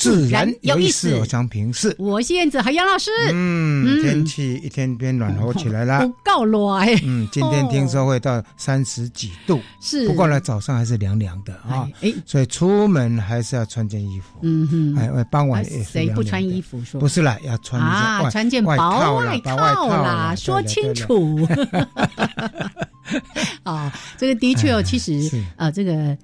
自然有意思。我想平视，我是燕子和杨老师。嗯，天气一天变暖和起来了，不够暖。嗯，今天听说会到三十几度，是。不过呢，早上还是凉凉的啊。哎，所以出门还是要穿件衣服。嗯哼，哎，傍晚也谁不穿衣服？说不是啦，要穿啊，穿件薄外套啦，说清楚。啊，这个的确哦，其实啊，这个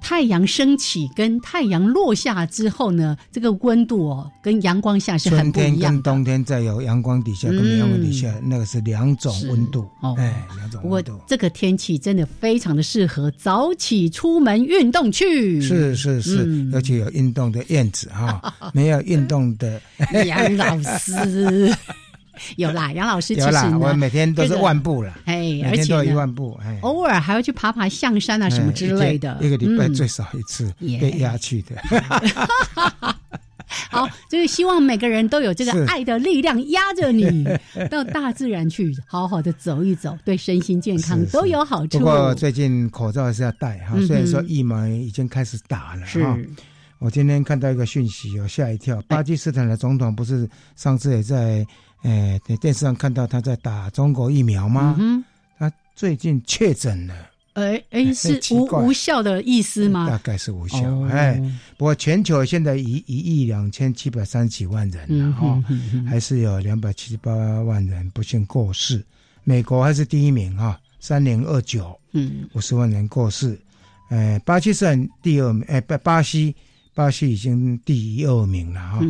太阳升起跟太阳落下之后呢，这个温度哦，跟阳光下是很不一样。跟冬天在有阳光底下跟阳光底下，那个是两种温度哦，哎，两种温度。这个天气真的非常的适合早起出门运动去。是是是，而且有运动的燕子哈，没有运动的 杨老师。有啦，杨老师其实我每天都是万步了，哎，而且一万步，哎，偶尔还要去爬爬象山啊什么之类的，一个礼拜最少一次被压去的。好，就是希望每个人都有这个爱的力量压着你 到大自然去，好好的走一走，对身心健康都有好处。不过最近口罩还是要戴哈，虽然说疫苗已经开始打了哈。我今天看到一个讯息，我吓一跳，巴基斯坦的总统不是上次也在。哎，在电视上看到他在打中国疫苗吗？他最近确诊了。哎哎，是无无效的意思吗？大概是无效。哎，不过全球现在一一亿两千七百三十几万人了哈，还是有两百七十八万人不幸过世。美国还是第一名哈，三零二九，嗯，五十万人过世。哎，巴基斯坦第二名，哎，巴巴西，巴西已经第二名了哈。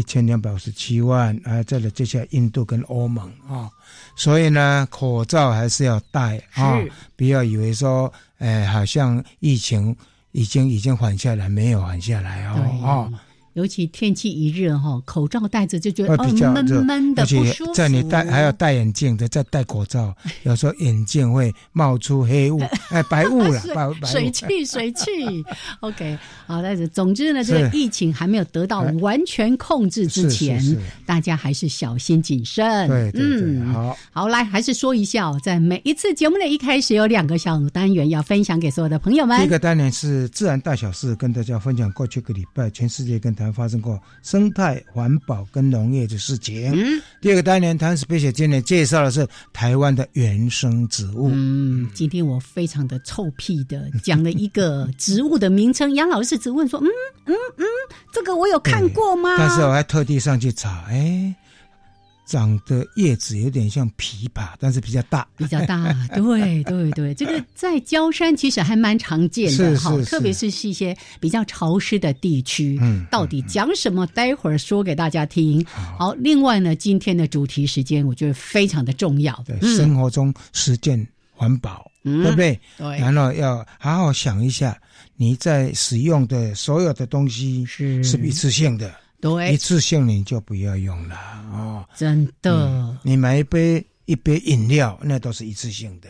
一千两百五十七万啊！再来接下来印度跟欧盟啊，所以呢，口罩还是要戴啊！不要以为说，哎，好像疫情已经已经缓下来，没有缓下来哦啊。尤其天气一热哈，口罩戴着就觉得哦闷闷的不舒服。在你戴还要戴眼镜的，再戴口罩，有时候眼镜会冒出黑雾，哎，白雾了，白白水汽水汽。OK，好，但是总之呢，这个疫情还没有得到完全控制之前，大家还是小心谨慎。对，嗯，好，好，来还是说一下，在每一次节目的一开始有两个小单元要分享给所有的朋友们。第一个单元是自然大小事，跟大家分享过去个礼拜全世界跟。才发生过生态环保跟农业的事情。嗯，第二个单元谈 special 今天介绍的是台湾的原生植物。嗯，今天我非常的臭屁的 讲了一个植物的名称，杨老师只问说：“嗯嗯嗯，这个我有看过吗？”但是我还特地上去查，哎。长的叶子有点像枇杷，但是比较大，比较大。对对对，这个在焦山其实还蛮常见的哈，特别是是一些比较潮湿的地区。嗯，到底讲什么？待会儿说给大家听。好，另外呢，今天的主题时间我觉得非常的重要，对，生活中实践环保，对不对？对。然后要好好想一下，你在使用的所有的东西是是一次性的。对，一次性你就不要用了哦。真的，你买一杯一杯饮料，那都是一次性的。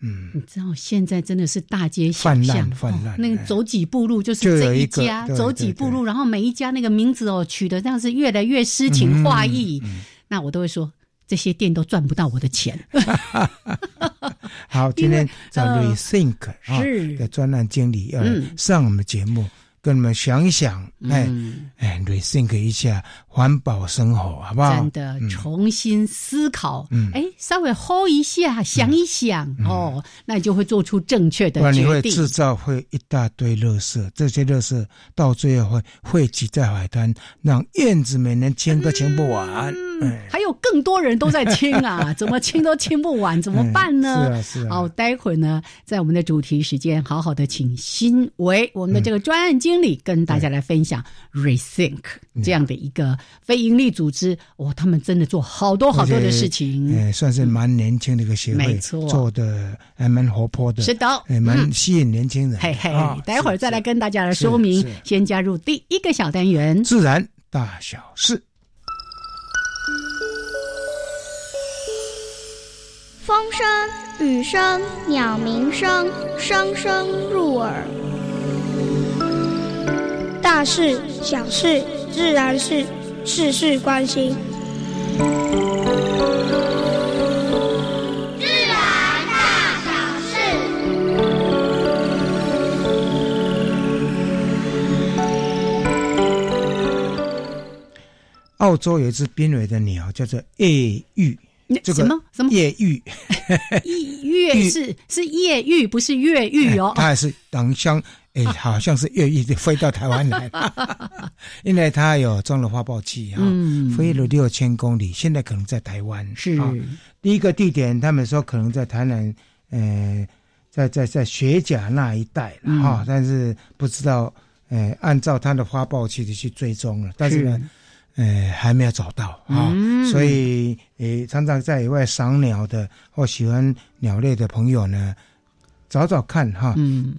嗯，你知道现在真的是大街小巷，泛滥，那个走几步路就是这一家，走几步路，然后每一家那个名字哦取的这样是越来越诗情画意。那我都会说，这些店都赚不到我的钱。好，今天找 Rethink 是的专栏经理要上我们节目。跟你们想一想，哎哎，rethink 一下环保生活，好不好？真的重新思考，哎，稍微 hold 一下，想一想，哦，那你就会做出正确的决定。你会制造会一大堆垃圾，这些垃圾到最后会汇集在海滩，让燕子每年清都清不完。嗯，还有更多人都在清啊，怎么清都清不完，怎么办呢？是啊，是啊。好，待会儿呢，在我们的主题时间，好好的请新维我们的这个专案经理跟大家来分享 Rethink 这样的一个非营利组织。哦，他们真的做好多好多的事情，哎，算是蛮年轻的一个协会，没错，做的还蛮活泼的，是的，哎，蛮吸引年轻人。嘿嘿，待会儿再来跟大家来说明。先加入第一个小单元，自然大小事。风声、雨声、鸟鸣声，声声入耳。大事、小事、自然事，事事关心。澳洲有一只濒危的鸟，叫做夜鹬。这个什么什么越狱？越是 是越狱，不是越狱哦。它还是等像哎，好像是越狱的飞到台湾来，因为它有装了发报器哈，飞了六千公里，现在可能在台湾。是。第一个地点，他们说可能在台南，呃，在在在雪甲那一带哈，但是不知道，呃，按照它的发报器的去追踪了，但是呢。呃，还没有找到啊，所以呃，常常在野外赏鸟的或喜欢鸟类的朋友呢，找找看哈，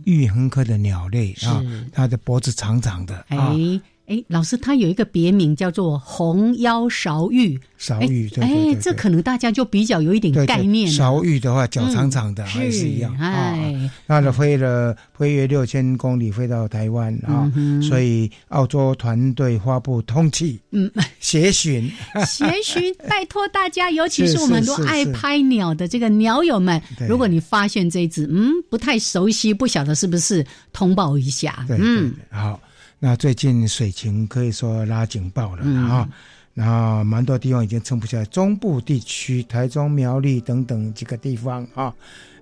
玉衡科的鸟类啊，它的脖子长长的啊。哎，老师，它有一个别名叫做红腰勺玉。勺玉，哎，这可能大家就比较有一点概念。勺玉的话，脚长长的还是一样啊。那它飞了飞越六千公里，飞到台湾啊，所以澳洲团队发布通气，嗯，协寻，协寻，拜托大家，尤其是我们都爱拍鸟的这个鸟友们，如果你发现这只，嗯，不太熟悉，不晓得是不是，通报一下，嗯，好。那最近水情可以说拉警报了啊，然后蛮多地方已经撑不下来，中部地区、台中、苗栗等等几个地方啊，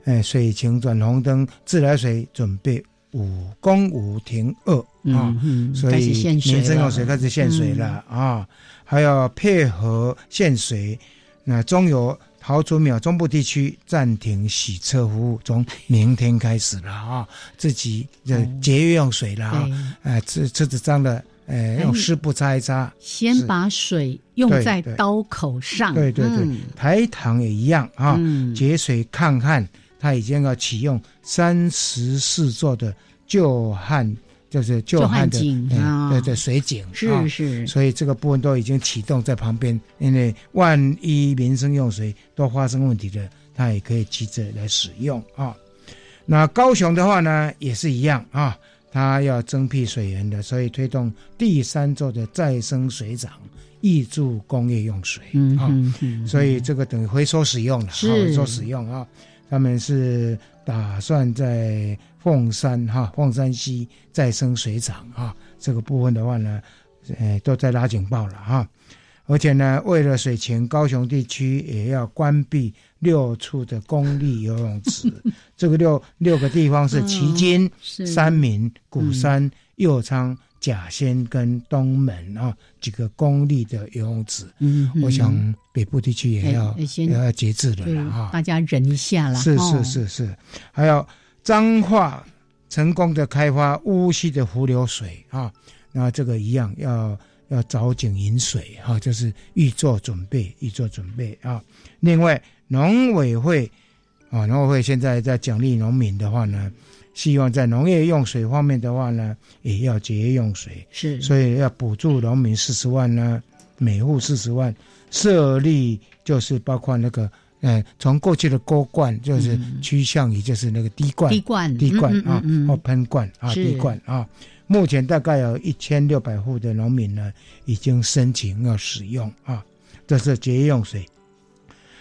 哎，水情转红灯，自来水准备五公五停二啊，所以民生用水开始限水了啊，还要配合限水，那中油。桃竹苗中部地区暂停洗车服务，从明天开始了啊！自己的节约用水了啊！哎，车车子脏了，哎，用湿布擦一擦。先把水用在刀口上。对对对，台糖也一样啊！节水抗旱，它已经要启用三十四座的旧旱。就是旧汉的，对对，水井是是，所以这个部分都已经启动在旁边，因为万一民生用水都发生问题的，它也可以急着来使用啊。那高雄的话呢，也是一样啊，它要增辟水源的，所以推动第三座的再生水厂，挹注工业用水啊，所以这个等于回收使用了，回收使用啊，他们是打算在。凤山哈，凤山西再生水厂哈，这个部分的话呢，呃，都在拉警报了哈。而且呢，为了水情，高雄地区也要关闭六处的公立游泳池。这个六六个地方是旗津、三民、鼓山、右昌、甲仙跟东门啊，几个公立的游泳池。嗯，我想北部地区也要也要节制了了哈。大家忍一下啦。是是是是，还有。彰化成功的开发乌溪的湖流水啊，那这个一样要要找井引水哈，就是预做准备，预做准备啊。另外，农委会啊，农委会现在在奖励农民的话呢，希望在农业用水方面的话呢，也要节约用水，是，所以要补助农民四十万呢，每户四十万，设立就是包括那个。哎，从过去的锅罐就是趋向于就是那个滴灌，滴灌，滴灌啊，或喷灌啊，滴灌啊。目前大概有一千六百户的农民呢，已经申请要使用啊，这是节约用水。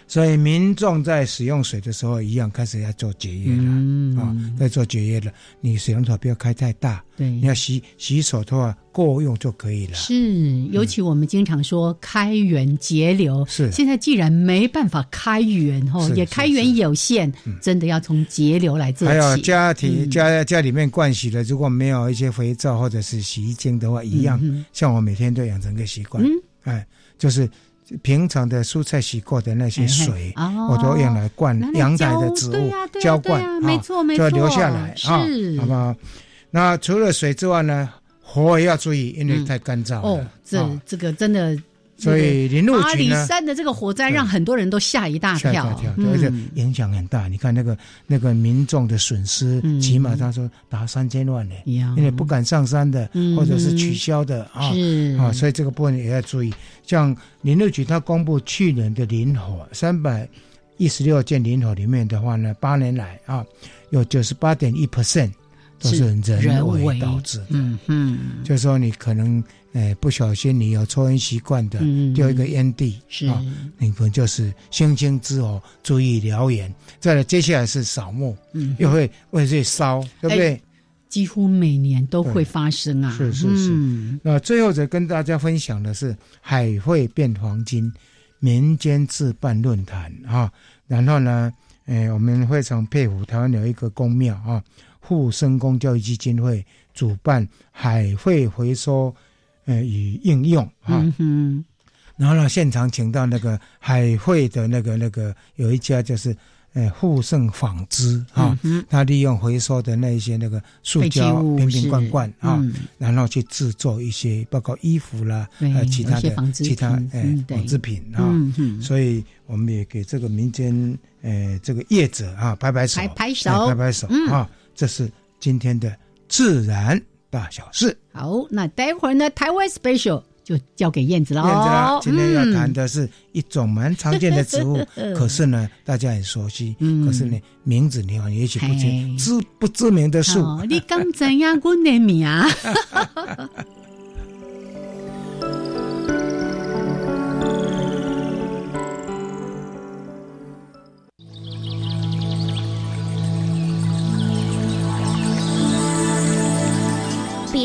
所以民众在使用水的时候，一样开始要做节约了啊，在做节约了。你水龙头不要开太大，对，你要洗洗手的话够用就可以了。是，尤其我们经常说开源节流，是。现在既然没办法开源哦，也开源有限，真的要从节流来做起。还有家庭家家里面灌洗的，如果没有一些肥皂或者是洗衣精的话，一样。像我每天都养成个习惯，哎，就是。平常的蔬菜洗过的那些水，我都用来灌阳台的植物，浇灌啊，就留下来啊，好不好？那除了水之外呢，火也要注意，因为太干燥哦。这这个真的。所以林路局呢，山的这个火灾让很多人都吓一大跳，而且影响很大。你看那个那个民众的损失，起码他说达三千万呢，因为不敢上山的，或者是取消的啊啊，所以这个部分也要注意。像林路局他公布去年的林火三百一十六件林火里面的话呢，八年来啊有九十八点一 percent 都是人为导致的。嗯嗯，就是说你可能。哎，不小心你有抽烟习惯的，丢一个烟蒂，是啊，你可能就是星星之火，注意燎原。再来，接下来是扫墓，嗯，又会会去烧，对不对？几乎每年都会发生啊。是是是。那最后再跟大家分享的是海会变黄金民间自办论坛啊，然后呢，哎，我们非常佩服台湾有一个公庙啊，护生工教育基金会主办海会回收。呃，与应用啊，然后呢，现场请到那个海会的那个那个有一家就是呃富盛纺织啊，他利用回收的那一些那个塑胶瓶瓶罐罐啊，然后去制作一些包括衣服啦，呃其他的其他呃纺织品啊，所以我们也给这个民间呃这个业者啊拍拍手，拍拍手，拍拍手啊，这是今天的自然。大小事好，那待会儿呢？台湾 special 就交给燕子了。燕子，今天要谈的是一种蛮常见的植物，可是呢，大家很熟悉，可是呢，名字你好也许不知知不知名的树。你刚怎样我的名？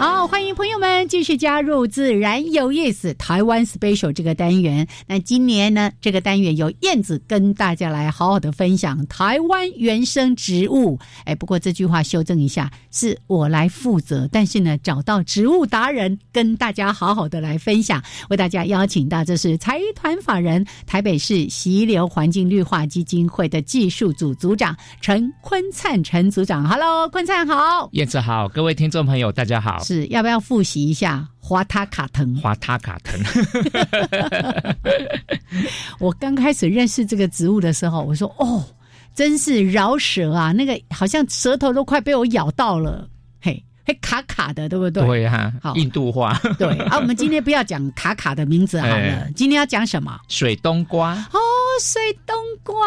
好，欢迎朋友们继续加入自然有意思台湾 special 这个单元。那今年呢，这个单元由燕子跟大家来好好的分享台湾原生植物。哎，不过这句话修正一下，是我来负责，但是呢，找到植物达人跟大家好好的来分享。为大家邀请到这是财团法人台北市溪流环境绿化基金会的技术组组长陈坤灿陈组长。Hello，坤灿好，燕子好，各位听众朋友大家好。是要不要复习一下华塔卡藤？华塔卡藤。我刚开始认识这个植物的时候，我说：“哦，真是饶舌啊！那个好像舌头都快被我咬到了，嘿，嘿卡卡的，对不对？”对哈，好，印度话。对啊，我们今天不要讲卡卡的名字好了，今天要讲什么？水冬瓜。哦，水冬瓜。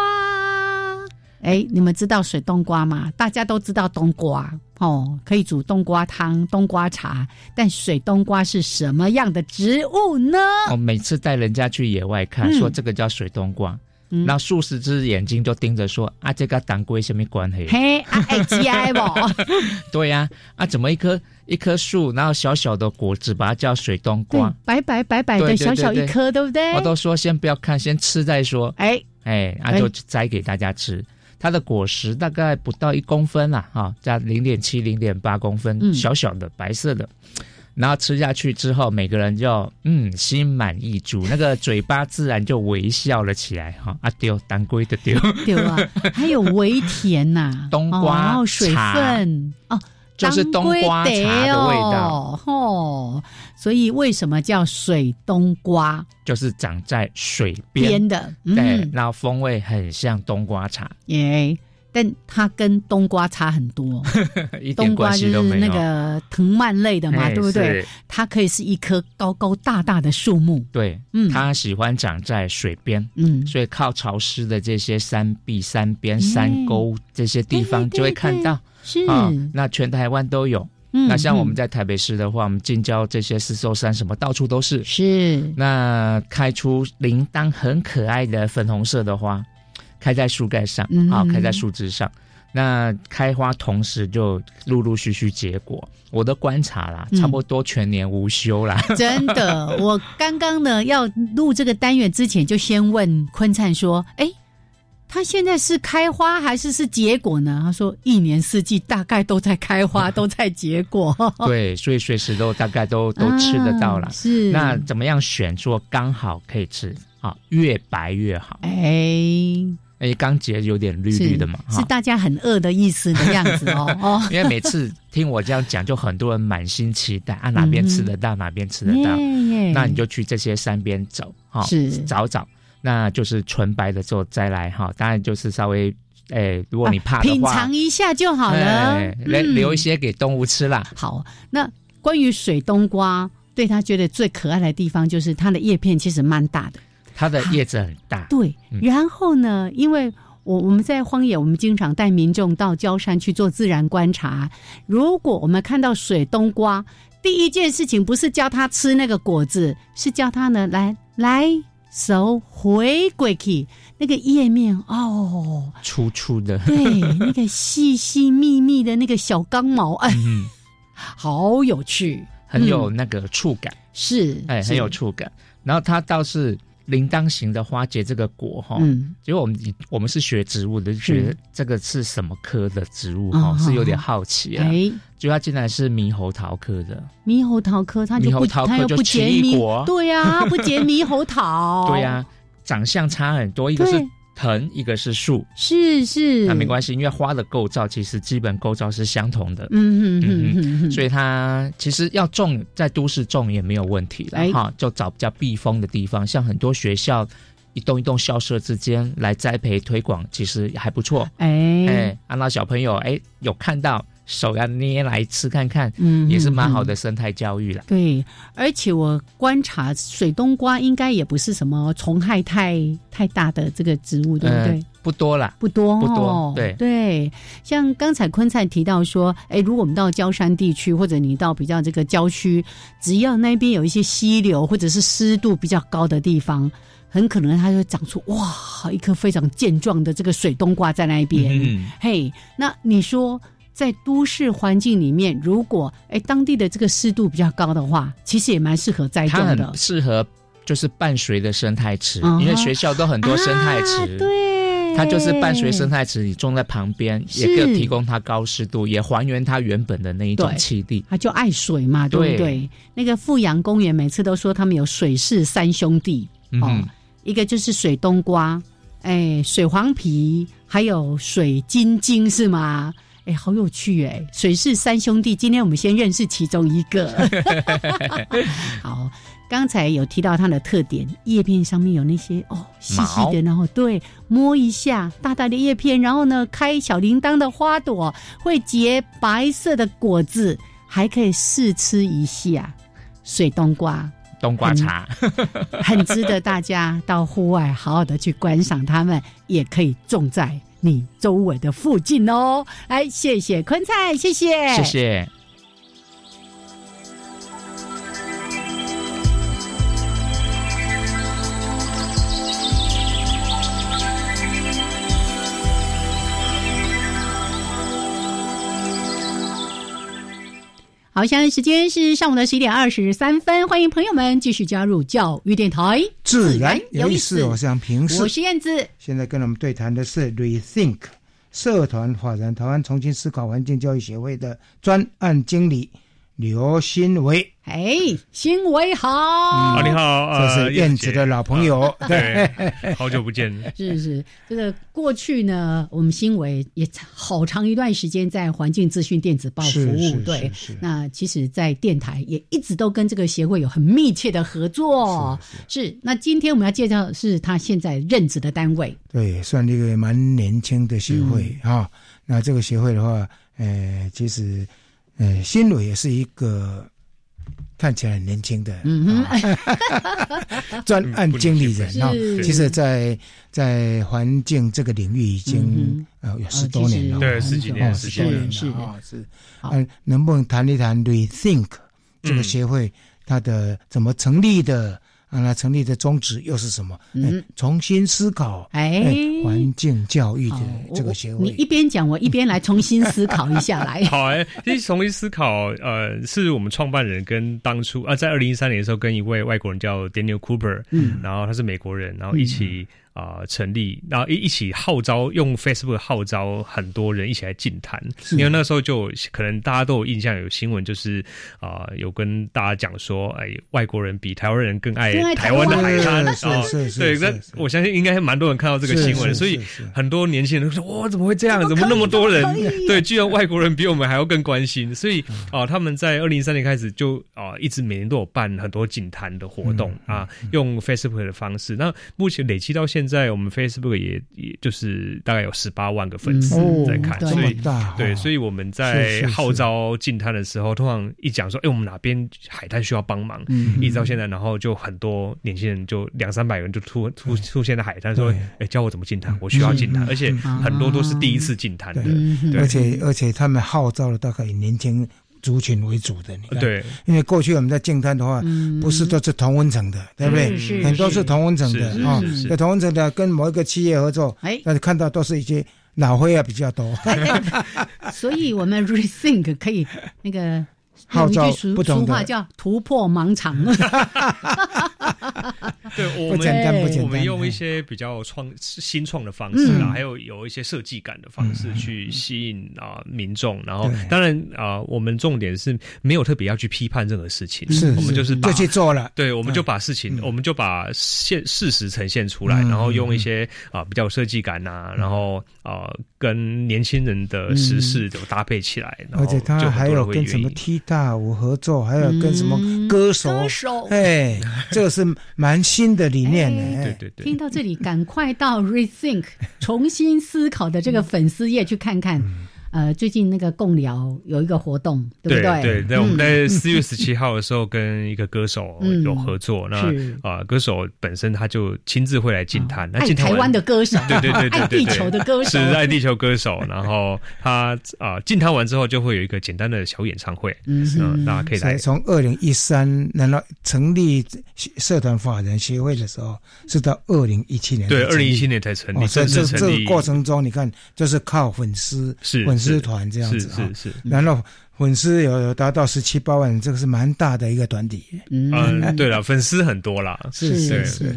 哎，你们知道水冬瓜吗？大家都知道冬瓜哦，可以煮冬瓜汤、冬瓜茶。但水冬瓜是什么样的植物呢？我每次带人家去野外看，说这个叫水冬瓜，那数十只眼睛就盯着说：“啊，这个当归什么关系？”嘿，爱 G I 不？对呀，啊，怎么一棵一棵树，然后小小的果子，把它叫水冬瓜？白白白白的小小一颗，对不对？我都说先不要看，先吃再说。哎哎，那就摘给大家吃。它的果实大概不到一公分啦，哈，加零点七、零点八公分，小小的白色的，然后吃下去之后，每个人就嗯心满意足，那个嘴巴自然就微笑了起来，哈。啊丢，当归的丢，丢啊，还有微甜呐，冬瓜水分。哦。就是冬瓜茶的味道，哦，所以为什么叫水冬瓜？就是长在水边的，对，然后风味很像冬瓜茶。耶，但它跟冬瓜差很多，冬瓜就是那个藤蔓类的嘛，对不对？它可以是一棵高高大大的树木。对，嗯，它喜欢长在水边，嗯，所以靠潮湿的这些山壁、山边、山沟这些地方就会看到。是啊，那全台湾都有。那像我们在台北市的话，我们近郊这些四兽山什么到处都是。是，那开出铃铛很可爱的粉红色的花。开在树干上，好，开在树枝上。那开花同时就陆陆续续结果。我的观察啦，差不多全年无休啦。真的，我刚刚呢要录这个单元之前，就先问坤灿说：“哎，他现在是开花还是是结果呢？”他说：“一年四季大概都在开花，都在结果。”对，所以随时都大概都 都吃得到了。是，那怎么样选说刚好可以吃？啊，越白越好。哎。哎，刚结有点绿绿的嘛，是大家很饿的意思的样子哦。哦，因为每次听我这样讲，就很多人满心期待啊，哪边吃得到，哪边吃得到。那你就去这些山边走，哈，是找找，那就是纯白的时候再来哈。当然就是稍微，哎，如果你怕品尝一下就好了，来留一些给动物吃啦。好，那关于水冬瓜，对他觉得最可爱的地方就是它的叶片其实蛮大的。它的叶子很大，对。然后呢，因为我我们在荒野，我们经常带民众到郊山去做自然观察。如果我们看到水冬瓜，第一件事情不是教他吃那个果子，是教他呢来来手回过去那个页面哦，粗粗的，对，那个细细密密的那个小刚毛，哎，好有趣，很有那个触感，是，哎，很有触感。然后它倒是。铃铛形的花结这个果哈，嗯，结果我们我们是学植物的，就觉得这个是什么科的植物哈，是有点好奇啊。哎，就它竟然是猕猴桃科的。猕猴桃科，它就不它又不结猕，对呀，不结猕猴桃。对呀，长相差很多，一个是。藤一个是树，是是，那没关系，因为花的构造其实基本构造是相同的，嗯嗯嗯，所以它其实要种在都市种也没有问题了哈，就找比较避风的地方，像很多学校一栋一栋校舍之间来栽培推广，其实还不错，哎。哎，让到小朋友哎有看到。手要捏来吃看看，嗯，也是蛮好的生态教育了。对，而且我观察水冬瓜应该也不是什么虫害太太大的这个植物，对不对？不多了，不多，不多。对对，像刚才坤灿提到说，哎，如果我们到焦山地区，或者你到比较这个郊区，只要那边有一些溪流或者是湿度比较高的地方，很可能它就长出哇一颗非常健壮的这个水冬瓜在那边。嗯，嘿，那你说？在都市环境里面，如果哎当地的这个湿度比较高的话，其实也蛮适合栽种的。它很适合就是伴随的生态池，因为学校都很多生态池，对，它就是伴随生态池，你种在旁边，也可以提供它高湿度，也还原它原本的那一种气地。它就爱水嘛，对不对？那个富阳公园每次都说他们有水氏三兄弟哦，一个就是水冬瓜，哎，水黄皮，还有水晶晶，是吗？哎，好有趣哎！水氏三兄弟，今天我们先认识其中一个。好，刚才有提到它的特点，叶片上面有那些哦细细的，然后对摸一下大大的叶片，然后呢开小铃铛的花朵，会结白色的果子，还可以试吃一下水冬瓜。冬瓜茶很值得大家到户外好好的去观赏它们，也可以种在。你周围的附近哦，哎，谢谢坤菜，谢谢，谢谢。好，现在时间是上午的十一点二十三分，欢迎朋友们继续加入教育电台，自然有意思。我是平视，我是燕子。现在跟我们对谈的是 Rethink 社团法人台湾重新思考环境教育协会的专案经理刘新伟。哎，新伟好，啊，你好，这是燕子的老朋友，对，好久不见。是是，这个过去呢，我们新伟也好长一段时间在环境资讯电子报服务，对。那其实，在电台也一直都跟这个协会有很密切的合作。是，那今天我们要介绍是他现在任职的单位，对，算一个蛮年轻的协会啊。那这个协会的话，呃，其实，呃，新蕊也是一个。看起来很年轻的嗯 专案经理人啊，其实，在在环境这个领域已经呃有十多年了，对，十几年，十多年了啊，是。嗯，能不能谈一谈 Rethink 这个协会它的怎么成立的？那成立的宗旨又是什么？嗯，重新思考哎，环境教育的这个协会。你一边讲，我一边来重新思考一下来。好哎，其实重新思考，呃，是我们创办人跟当初啊，在二零一三年的时候，跟一位外国人叫 Daniel Cooper，嗯，然后他是美国人，然后一起。啊，成立，然后一一起号召，用 Facebook 号召很多人一起来进谈，因为那时候就可能大家都有印象，有新闻就是啊，有跟大家讲说，哎，外国人比台湾人更爱台湾的海滩。啊，对，那我相信应该蛮多人看到这个新闻，所以很多年轻人说，哇，怎么会这样？怎么那么多人？对，居然外国人比我们还要更关心，所以啊，他们在二零一三年开始就啊，一直每年都有办很多进谈的活动啊，用 Facebook 的方式，那目前累积到现。现在我们 Facebook 也也就是大概有十八万个粉丝在看，所以对，所以我们在号召进滩的时候，通常一讲说，哎，我们哪边海滩需要帮忙，一直到现在，然后就很多年轻人就两三百人就突突出现在海滩，说，哎，教我怎么进滩，我需要进滩，而且很多都是第一次进滩的，而且而且他们号召了大概年轻。族群为主的，你看，对，因为过去我们在净滩的话，不是都是同温层的，对不对？很多是。同温层的啊，在同温层的跟某一个企业合作，哎，但是看到都是一些老灰啊比较多。所以我们 rethink 可以那个。号召俗俗话叫突破盲场。对，我们我们用一些比较创新创的方式啊，还有有一些设计感的方式去吸引啊民众。然后，当然啊，我们重点是没有特别要去批判任何事情，是我们就是就去做了。对，我们就把事情，我们就把现事实呈现出来，然后用一些啊比较有设计感呐，然后啊跟年轻人的时事都搭配起来，而且他还有跟什么踢大舞合作，还有跟什么歌手，歌手，哎，这个是蛮新的理念呢。对对对，听到这里，赶快到 Rethink 重新思考的这个粉丝页去看看。呃，最近那个共聊有一个活动，对不对？对，在我们在四月十七号的时候，跟一个歌手有合作。那啊，歌手本身他就亲自会来进滩，爱台湾的歌手，对对对对，爱地球的歌手，是爱地球歌手。然后他啊，进滩完之后就会有一个简单的小演唱会，嗯，大家可以来。从二零一三，难道成立社团法人协会的时候，是到二零一七年？对，二零一七年才成立。这这这个过程中，你看，就是靠粉丝是粉。丝团这样子啊，是是，然后粉丝有有达到十七八万，这个是蛮大的一个团体。嗯，对了，粉丝很多啦，是是是，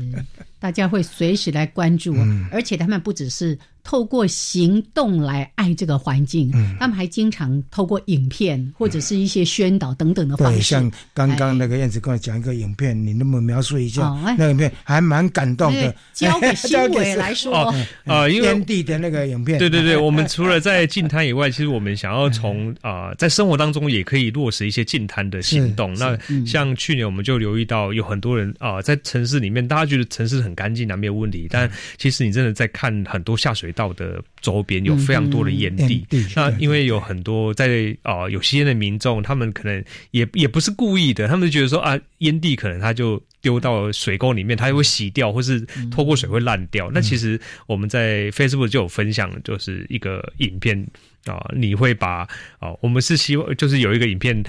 大家会随时来关注，而且他们不只是。透过行动来爱这个环境，他们还经常透过影片或者是一些宣导等等的方式。对，像刚刚那个燕子跟我讲一个影片，你能不能描述一下？那个影片还蛮感动的。交给新伟来说，呃，因为天地的那个影片。对对对，我们除了在近滩以外，其实我们想要从啊，在生活当中也可以落实一些近滩的行动。那像去年我们就留意到有很多人啊，在城市里面，大家觉得城市很干净啊，没有问题。但其实你真的在看很多下水。道的周边有非常多的烟蒂，那因为有很多在啊有吸烟的民众，他们可能也也不是故意的，他们觉得说啊烟蒂可能他就丢到水沟里面，它会洗掉，或是透过水会烂掉。那其实我们在 Facebook 就有分享，就是一个影片啊，你会把啊，我们是希望就是有一个影片。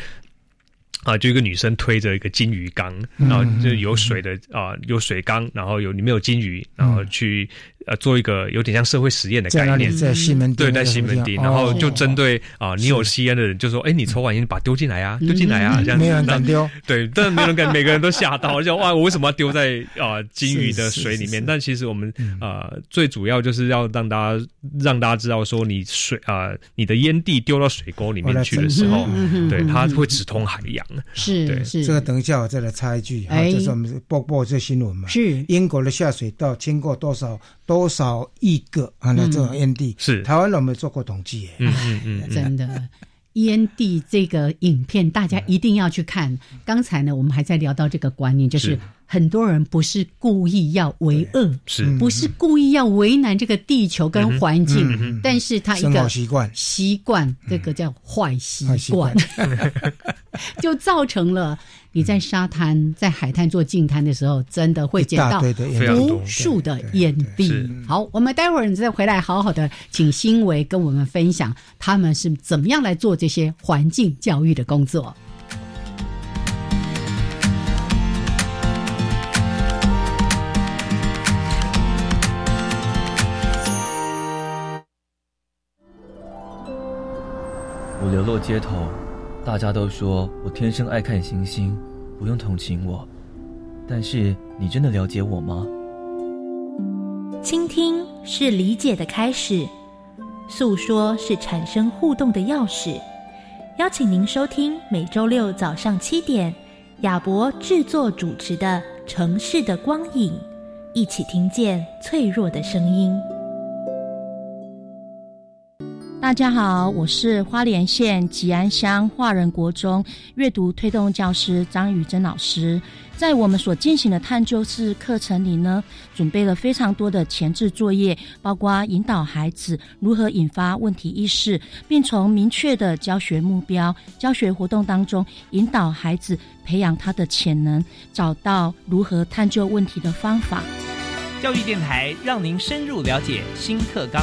啊，就一个女生推着一个金鱼缸，然后就有水的啊，有水缸，然后有里面有金鱼，然后去。呃，做一个有点像社会实验的概念，在西门对，在西门町，然后就针对啊，你有吸烟的人，就说，哎，你抽完烟把丢进来啊，丢进来啊，这样没人敢丢，对，但没人敢，每个人都吓到，就哇，我为什么要丢在啊金鱼的水里面？但其实我们啊，最主要就是要让大家让大家知道，说你水啊，你的烟蒂丢到水沟里面去的时候，对，它会直通海洋。是，对，是。这个等一下我再来插一句，哎，这是我们播报这新闻嘛？是。英国的下水道经过多少？多少亿个啊？那这种烟蒂是。台湾人没有做过统计？嗯嗯嗯，真的。烟蒂这个影片大家一定要去看。刚才呢，我们还在聊到这个观念，就是很多人不是故意要为恶，是不是故意要为难这个地球跟环境？但是他一个习惯习惯，这个叫坏习惯，就造成了。你在沙滩、在海滩做净滩的时候，真的会捡到无数的烟蒂。好，我们待会儿再回来，好好的请新维跟我们分享他们是怎么样来做这些环境教育的工作。流落街头，大家都说我天生爱看星星。不用同情我，但是你真的了解我吗？倾听是理解的开始，诉说是产生互动的钥匙。邀请您收听每周六早上七点，亚博制作主持的《城市的光影》，一起听见脆弱的声音。大家好，我是花莲县吉安乡华人国中阅读推动教师张宇珍老师。在我们所进行的探究式课程里呢，准备了非常多的前置作业，包括引导孩子如何引发问题意识，并从明确的教学目标、教学活动当中引导孩子培养他的潜能，找到如何探究问题的方法。教育电台让您深入了解新课纲。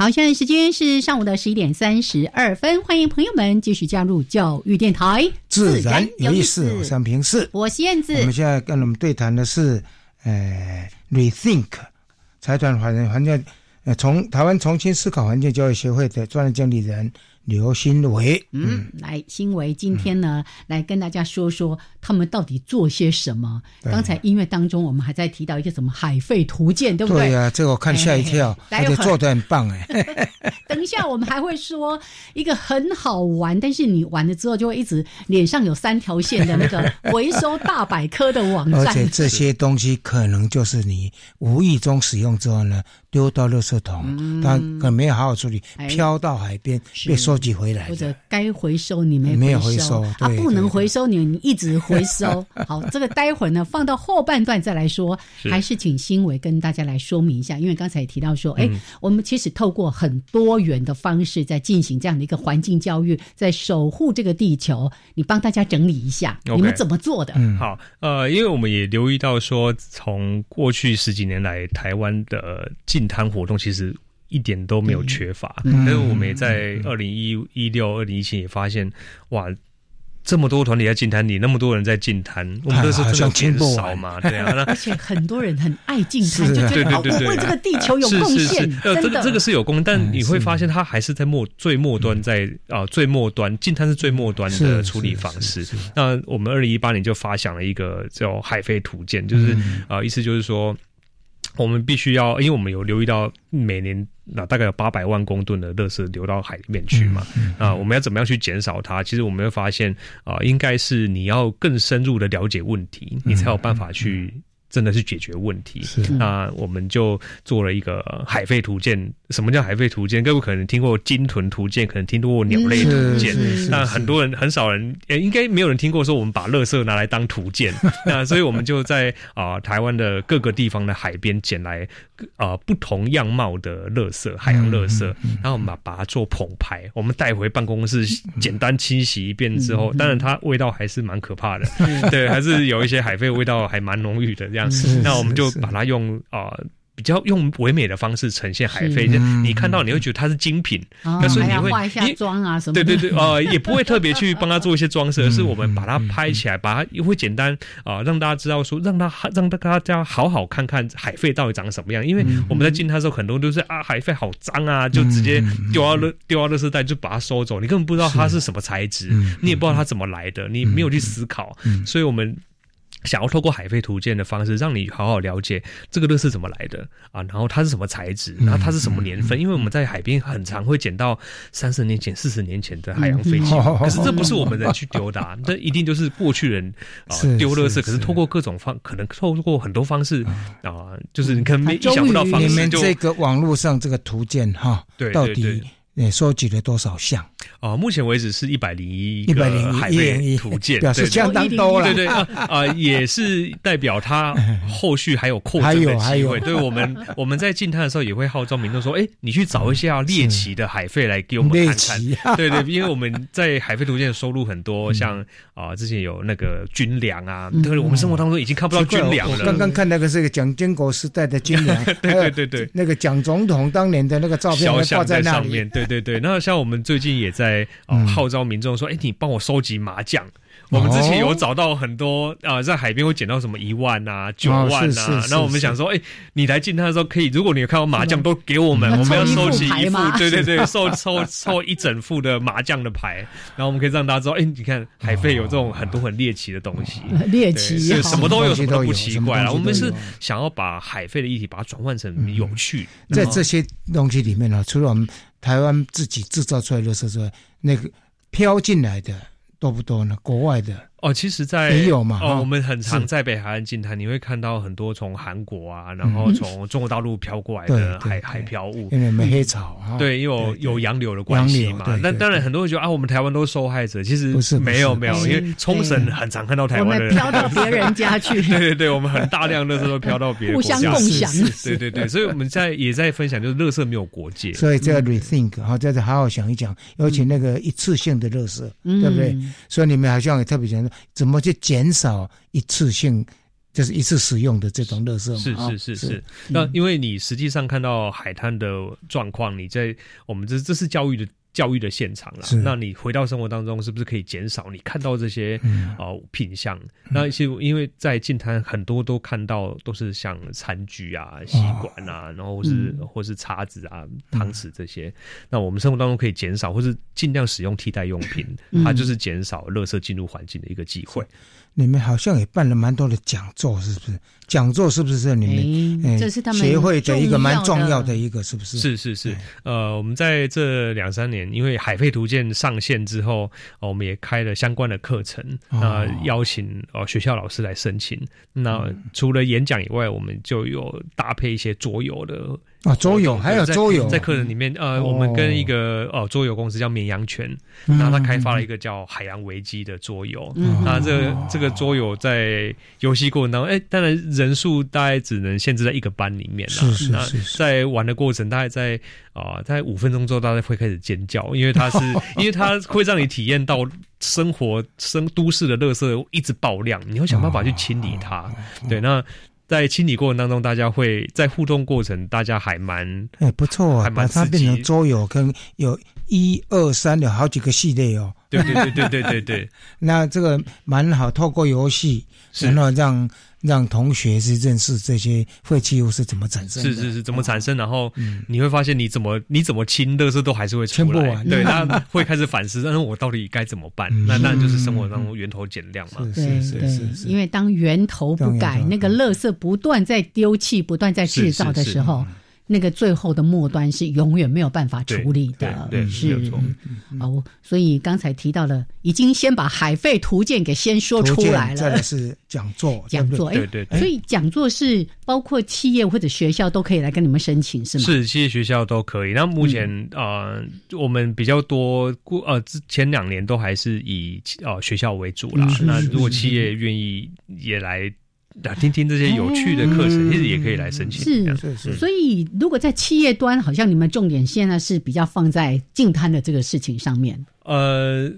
好，现在时间是上午的十一点三十二分，欢迎朋友们继续加入教育电台，自然有意思，我想平四，我是燕子。我们现在跟我们对谈的是，呃，Rethink 财团法人环境，呃，从台湾重新思考环境教育协会的专业经理人。刘新维，嗯，来，新维今天呢，来跟大家说说他们到底做些什么。刚才音乐当中，我们还在提到一个什么海废图鉴，对不对？对呀，这个我看吓一跳，而且做的很棒哎。等一下，我们还会说一个很好玩，但是你玩了之后就会一直脸上有三条线的那个 回收大百科的网站。而且这些东西可能就是你无意中使用之后呢。丢到垃圾桶，但可能没有好好处理，飘到海边被收集回来，或者该回收你没回收，啊，不能回收你你一直回收。好，这个待会儿呢放到后半段再来说，还是请新伟跟大家来说明一下，因为刚才也提到说，哎，我们其实透过很多元的方式在进行这样的一个环境教育，在守护这个地球，你帮大家整理一下，你们怎么做的？嗯。好，呃，因为我们也留意到说，从过去十几年来，台湾的净滩活动其实一点都没有缺乏，但是我们也在二零一一六、二零一七也发现，哇，这么多团体在进滩，你那么多人在进滩，我们都是真的减少嘛？对啊，而且很多人很爱进滩，就觉得我为这个地球有贡献。呃，这个这个是有贡，但你会发现它还是在末最末端，在啊最末端进滩是最末端的处理方式。那我们二零一八年就发想了一个叫海飞图鉴，就是啊意思就是说。我们必须要，因为我们有留意到每年那大概有八百万公吨的垃圾流到海里面去嘛，啊，我们要怎么样去减少它？其实我们会发现啊，应该是你要更深入的了解问题，你才有办法去。真的是解决问题。是那我们就做了一个海废图鉴。什么叫海废图鉴？各位可能听过鲸豚图鉴，可能听过鸟类图鉴。那很多人很少人，呃，应该没有人听过说我们把垃圾拿来当图鉴。那所以我们就在啊台湾的各个地方的海边捡来啊不同样貌的垃圾，海洋垃圾，然后我们把把它做捧牌，我们带回办公室简单清洗一遍之后，当然它味道还是蛮可怕的。对，还是有一些海废味道还蛮浓郁的这样。那我们就把它用啊。比较用唯美的方式呈现海飞，你看到你会觉得它是精品，所以你会化一下妆啊什么？对对对，呃，也不会特别去帮他 做一些装饰，而是我们把它拍起来，把它也会简单啊，让大家知道说，让他让大家好好看看海飞到底长什么样。因为我们在进它的时候，很多都是啊，海飞好脏啊，就直接丢到了丢到垃圾袋就把它收走，你根本不知道它是什么材质，你也不知道它怎么来的，你没有去思考，所以我们。想要透过海飞图鉴的方式，让你好好了解这个乐是怎么来的啊，然后它是什么材质，然后它是什么年份？因为我们在海边很常会捡到三十年前、四十年前的海洋废弃物，可是这不是我们人去丢的，这一定就是过去人啊丢乐色。可是透过各种方，可能透过很多方式啊，就是你可能没意想不到方式。你们这个网络上这个图鉴哈，到底你收集了多少项？啊，目前为止是一百零一一百零海贝图鉴，表示相当多了。对对啊，也是代表它 后续还有扩增的机会。对我们 我们在进滩的时候也会号召民众说：“哎，你去找一些要猎奇的海费来给我们看看。” 对对，因为我们在海费图鉴收录很多，像啊之前有那个军粮啊，对，我们生活当中已经看不到军粮了。刚刚看那个是个蒋经国时代的军粮，对对对对，那个蒋总统当年的那个照片挂在上面。对对对，那像我们最近也在。在号召民众说：“哎，你帮我收集麻将。”我们之前有找到很多啊，在海边会捡到什么一万啊、九万啊。那我们想说：“哎，你来进他的时候可以，如果你有看到麻将，都给我们，我们要收集一副，对对对，收抽抽一整副的麻将的牌。然后我们可以让大家知道：哎，你看海费有这种很多很猎奇的东西，猎奇是什么都有，什么都不奇怪了。我们是想要把海费的议题把它转换成有趣，在这些东西里面呢，除了我们。台湾自己制造出来的之外，那个飘进来的多不多呢？国外的。哦，其实，在也有嘛。哦，我们很常在北海岸近滩，你会看到很多从韩国啊，然后从中国大陆飘过来的海海漂物，因为没黑草对，有有洋流的关系嘛。那当然，很多人觉得啊，我们台湾都是受害者，其实不是，没有没有，因为冲绳很常看到台湾人。飘到别人家去。对对对，我们很大量的都飘到别人互相共享。对对对，所以我们在也在分享，就是乐色没有国界，所以这个 rethink 哈，在这好好想一想，尤其那个一次性的乐色，对不对？所以你们好像也特别讲怎么去。减少一次性，就是一次使用的这种垃圾。是是是是。那因为你实际上看到海滩的状况，你在我们这这是教育的。教育的现场了，那你回到生活当中，是不是可以减少你看到这些啊品相？那其实因为在近滩很多都看到都是像餐具啊、吸管啊，然后或是或是叉子啊、汤匙这些。那我们生活当中可以减少，或是尽量使用替代用品，它就是减少垃圾进入环境的一个机会。你们好像也办了蛮多的讲座，是不是？讲座是不是你们这是他们协会的一个蛮重要的一个，是不是？是是是。呃，我们在这两三年，因为海费图鉴上线之后，我们也开了相关的课程，那邀请哦学校老师来申请。那除了演讲以外，我们就有搭配一些桌游的。啊，桌游还有桌游，在课程里面，呃，我们跟一个哦桌游公司叫绵羊泉，然后他开发了一个叫海洋危机的桌游。那这这个桌游在游戏过程当中，哎，当然人数大概只能限制在一个班里面了。是是是，在玩的过程，大概在啊，在五分钟之后，大家会开始尖叫，因为它是，因为它会让你体验到生活生都市的垃圾一直爆量，你会想办法去清理它。对，那。在清理过程当中，大家会在互动过程，大家还蛮哎不错，把它变成桌游，跟有一二三有好几个系列哦。对对对对对对对。那这个蛮好，透过游戏，然后让让同学是认识这些废弃物是怎么产生的，是是是怎么产生，然后你会发现你怎么你怎么清，垃圾都还是会出来，对，那会开始反思，那我到底该怎么办？那那就是生活当中源头减量嘛。是是是是。因为当源头不改，那个垃圾不断在丢弃，不断在制造的时候。那个最后的末端是永远没有办法处理的，是哦。所以刚才提到了，已经先把海费图鉴给先说出来了。再是讲座，讲座，哎，对对。所以讲座是包括企业或者学校都可以来跟你们申请，是吗？是企业学校都可以。那目前啊，我们比较多过呃，之前两年都还是以呃学校为主啦。那如果企业愿意也来。听听这些有趣的课程，其实也可以来申请。是是是。所以，如果在企业端，好像你们重点现在是比较放在净滩的这个事情上面。呃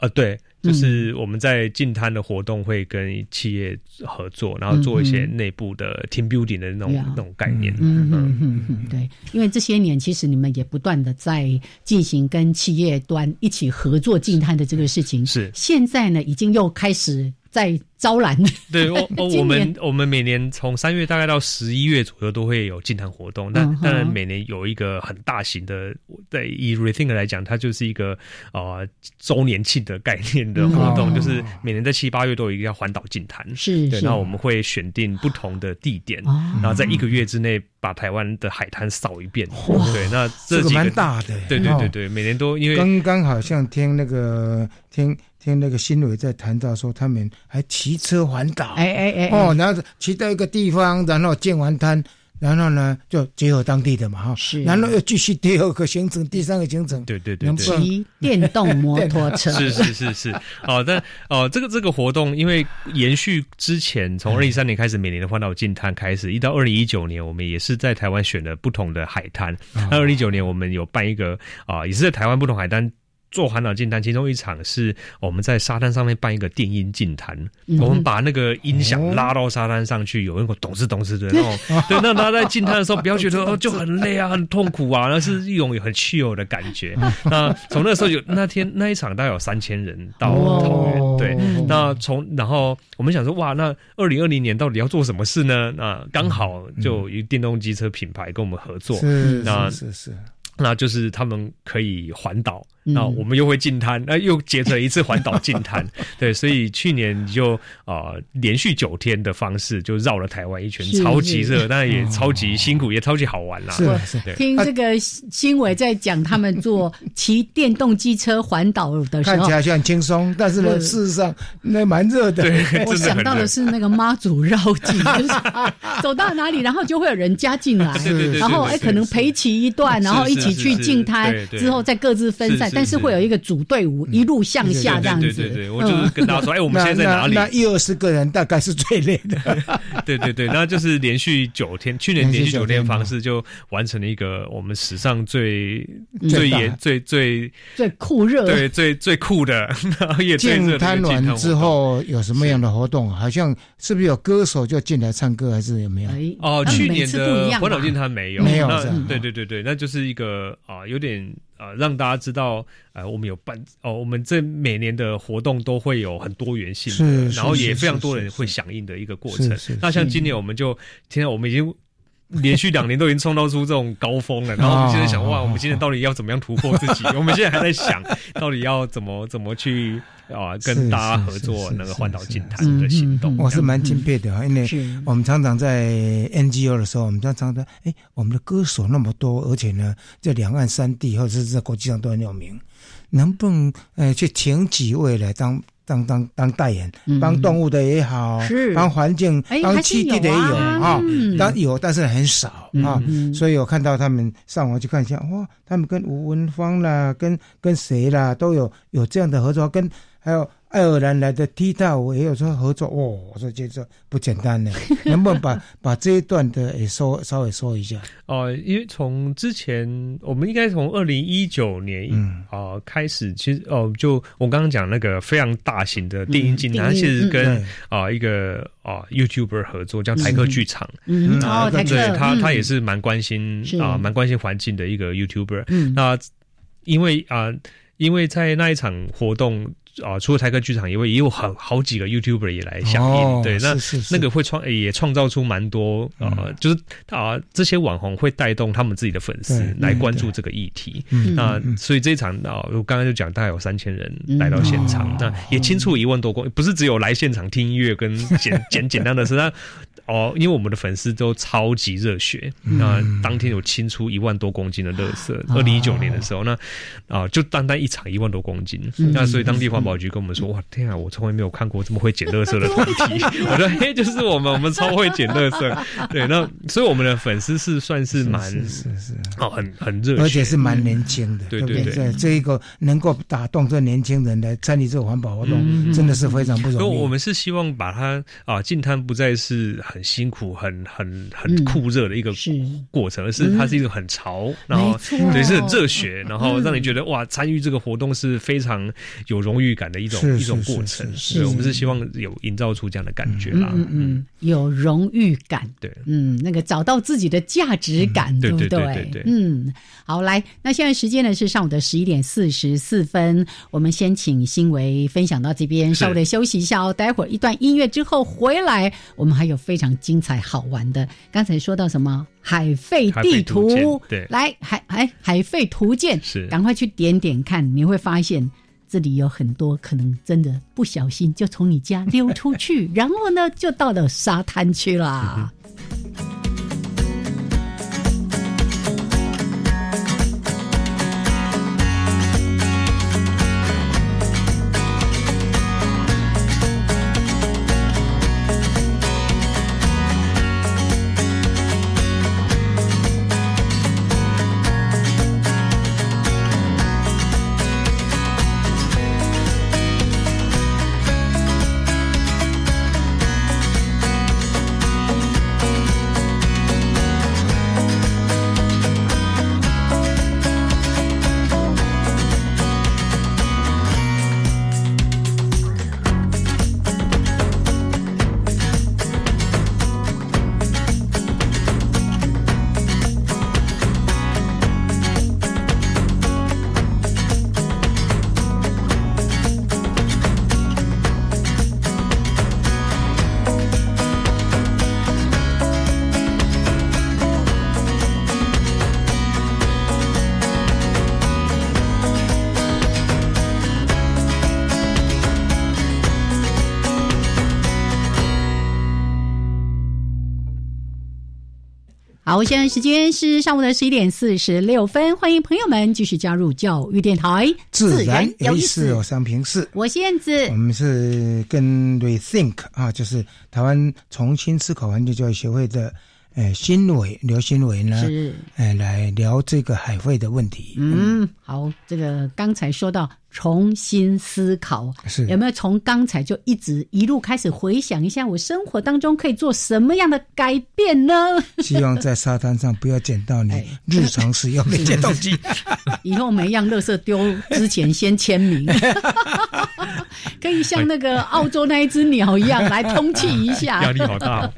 呃，对，就是我们在净滩的活动会跟企业合作，然后做一些内部的 team building 的那种那种概念。嗯嗯嗯嗯，对，因为这些年其实你们也不断的在进行跟企业端一起合作净滩的这个事情。是。现在呢，已经又开始。在招揽，对，我我们我们每年从三月大概到十一月左右都会有进坛活动，但当然每年有一个很大型的，对以 Rethink 来讲，它就是一个呃周年庆的概念的活动，就是每年在七八月都有一个叫环岛进坛，是，对，那我们会选定不同的地点，然后在一个月之内把台湾的海滩扫一遍，对，那这个蛮大的，对对对对，每年都因为刚刚好像听那个听。听那个新伟在谈到说，他们还骑车环岛，哎哎哎，哦，然后骑到一个地方，然后建完滩。然后呢，就结合当地的嘛，哈，是，然后又继续第二个行程，第三个行程，对对对，骑电动摩托车，是是是是，哦，但哦，这个这个活动，因为延续之前从二零一三年开始，每年的环岛进滩开始，一到二零一九年，我们也是在台湾选了不同的海滩。那二零一九年，我们有办一个啊，也是在台湾不同海滩。做环岛净滩，其中一场是我们在沙滩上面办一个电音净滩，我们把那个音响拉到沙滩上去，有那个咚哧咚哧的那种，对，那大家在净滩的时候不要觉得哦就很累啊，很痛苦啊，那是一种很 chill 的感觉。那从那时候有那天那一场大概有三千人到桃园，对，那从然后我们想说哇，那二零二零年到底要做什么事呢？那刚好就一电动机车品牌跟我们合作，是是是。那就是他们可以环岛，那我们又会进滩，那又接着一次环岛进滩，对，所以去年就啊连续九天的方式就绕了台湾一圈，超级热，但也超级辛苦，也超级好玩啦。是是，听这个新伟在讲他们做骑电动机车环岛的时候，看起来就很轻松，但是呢，事实上那蛮热的。对我想到的是那个妈祖绕境，就是 走到哪里，然后就会有人加进来，然后哎可能陪骑一段，然后一。一起去进滩之后再各自分散，但是会有一个组队伍一路向下这样子。对对对，我就是跟大家说，哎，我们现在在哪里？那一二十个人大概是最累的。对对对，那就是连续九天，去年连续九天方式就完成了一个我们史上最最严、最最最酷热、对最最酷的 也进滩完之后有什么样的活动？好像是不是有歌手就进来唱歌，还是有没有？哦，去年的环岛进他没有，没有。对对对对，那就是一个。呃啊，有点啊，让大家知道，呃，我们有办哦，我们这每年的活动都会有很多元性的，然后也非常多人会响应的一个过程。那像今年我们就，现在我们已经。连续两年都已经创造出这种高峰了，然后我们现在想，哇，我们今天到底要怎么样突破自己？我们现在还在想，到底要怎么怎么去啊，跟大家合作那个环岛金坛的行动。我是蛮敬佩的因为我们常常在 NGO 的时候，我们常常说，哎，我们的歌手那么多，而且呢，在两岸三地或者是在国际上都很有名，能不能呃去请几位来当？当当当代言，帮动物的也好，帮环境、帮基地的也有啊，当有，但是很少啊。所以我看到他们上网去看一下，哇，他们跟吴文芳啦，跟跟谁啦，都有有这样的合作，跟还有。爱尔兰来的 T 大，我也有说合作哦。我说这这不简单呢，能不能把把这一段的也说稍微说一下？哦，因为从之前我们应该从二零一九年啊开始，其实哦，就我刚刚讲那个非常大型的电影镜，它其实跟啊一个啊 YouTuber 合作，叫台客剧场。嗯，哦，台客，他他也是蛮关心啊，蛮关心环境的一个 YouTuber。那因为啊，因为在那一场活动。啊，除了台客剧场以外，也有很好几个 YouTuber 也来响应，对，那那个会创也创造出蛮多啊，就是啊，这些网红会带动他们自己的粉丝来关注这个议题，那所以这一场啊，我刚刚就讲大概有三千人来到现场，那也清出一万多公，不是只有来现场听音乐跟简 简简单的是那。哦，因为我们的粉丝都超级热血，那当天有清出一万多公斤的垃圾。二零一九年的时候，那啊，就单单一场一万多公斤，那所以当地环保局跟我们说：“哇，天啊，我从来没有看过这么会捡垃圾的团体。”我说：“嘿，就是我们，我们超会捡垃圾。”对，那所以我们的粉丝是算是蛮是是哦，很很热，而且是蛮年轻的，对对对，这一个能够打动这年轻人来参与这个环保活动，真的是非常不容易。我们是希望把它啊，净滩不再是。很辛苦，很很很酷热的一个过程，而是它是一个很潮，然后对是很热血，然后让你觉得哇，参与这个活动是非常有荣誉感的一种一种过程。是我们是希望有营造出这样的感觉啦，嗯嗯，有荣誉感，对，嗯，那个找到自己的价值感，对不对？对对，嗯，好，来，那现在时间呢是上午的十一点四十四分，我们先请新维分享到这边，稍微的休息一下哦，待会儿一段音乐之后回来，我们还有非常。精彩好玩的，刚才说到什么？海费地图？对，来海海海费图鉴，是。赶快去点点看，你会发现这里有很多可能真的不小心就从你家溜出去，然后呢就到了沙滩去了。好，现在时间是上午的十一点四十六分，欢迎朋友们继续加入教育电台，自然有意思有三平四，我是燕子，我们是跟 Rethink 啊，就是台湾重新思考环境教育协会的。呃，新伟刘新伟呢？是哎，来聊这个海费的问题。嗯，好，这个刚才说到重新思考，是有没有从刚才就一直一路开始回想一下，我生活当中可以做什么样的改变呢？希望在沙滩上不要捡到你 日常使用的捡动机。以后每样垃圾丢之前先签名，可以像那个澳洲那一只鸟一样来通气一下。压力好大。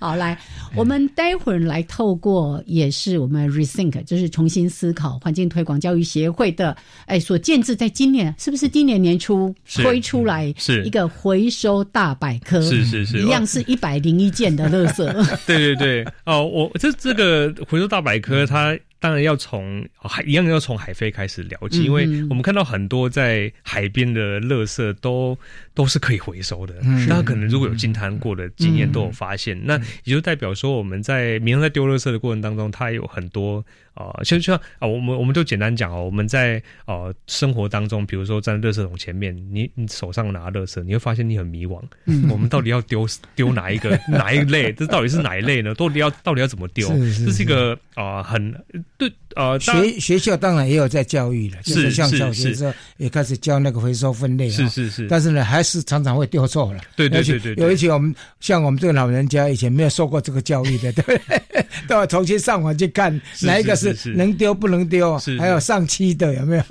好，来。我们待会儿来透过，也是我们 rethink，就是重新思考环境推广教育协会的，哎，所建制在今年是不是今年年初推出来是。一个回收大百科，是是是，一样是一百零一件的垃圾。对对对，哦，我这这个回收大百科它。当然要从海一样要从海飞开始聊起，因为我们看到很多在海边的垃圾都都是可以回收的。那可能如果有进滩过的经验都有发现，那也就代表说我们在民众在丢垃圾的过程当中，它有很多。啊，就像啊，我们我们就简单讲哦，我们在呃生活当中，比如说站在垃圾桶前面，你你手上拿垃圾，你会发现你很迷惘。嗯，我们到底要丢丢哪一个 哪一类？这到底是哪一类呢？到底要到底要怎么丢？这是一个啊，很对啊。学学校当然也有在教育了，就是像小学时候也开始教那个回收分类。是是是。但是呢，还是常常会丢错了。对对对对。有一些我们像我们这个老人家以前没有受过这个教育的，对，都要重新上网去看哪一个是。能丢不能丢，是还有上期的有没有？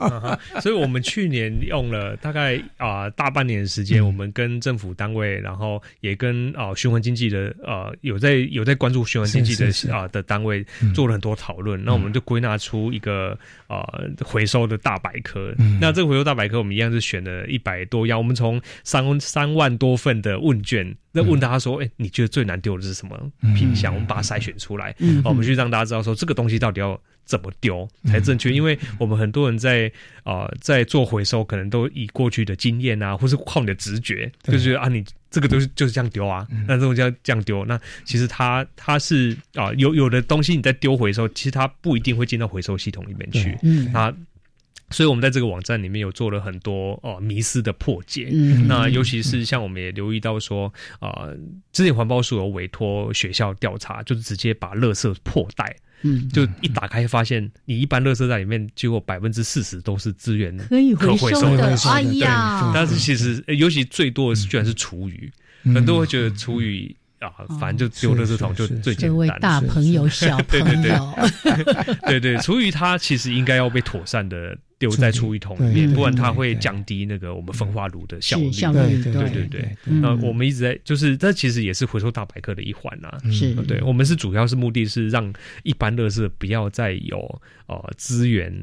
所以，我们去年用了大概啊大半年的时间，我们跟政府单位，然后也跟啊循环经济的呃有在有在关注循环经济的啊的单位做了很多讨论。那我们就归纳拿出一个呃回收的大百科。那这个回收大百科，我们一样是选了一百多样，我们从三三万多份的问卷，那问大家说，哎，你觉得最难丢的是什么品相？我们把它筛选出来，我们去让大家知道说，这个东西到底要。怎么丢才正确？因为我们很多人在啊在做回收，可能都以过去的经验啊，或是靠你的直觉，就是啊你这个东西就是这样丢啊，那这种叫这样丢。那其实它它是啊有有的东西你在丢回收，其实它不一定会进到回收系统里面去。嗯，那所以我们在这个网站里面有做了很多哦迷思的破解。嗯，那尤其是像我们也留意到说啊，之前环保署有委托学校调查，就是直接把垃圾破袋。嗯，就一打开发现，你一般垃圾袋里面，结果百分之四十都是资源可以回收的。哎呀，但是其实尤其最多的是居然是厨余，很多会觉得厨余啊，反正就丢垃圾桶就最简单。各位大朋友、小 朋友，对 对，厨余它其实应该要被妥善的。丢在厨余桶里面，不然它会降低那个我们焚化炉的效率。效率，对对对。那我们一直在，就是这其实也是回收大百科的一环呐。是，对我们是主要是目的是让一般乐色不要再有呃资源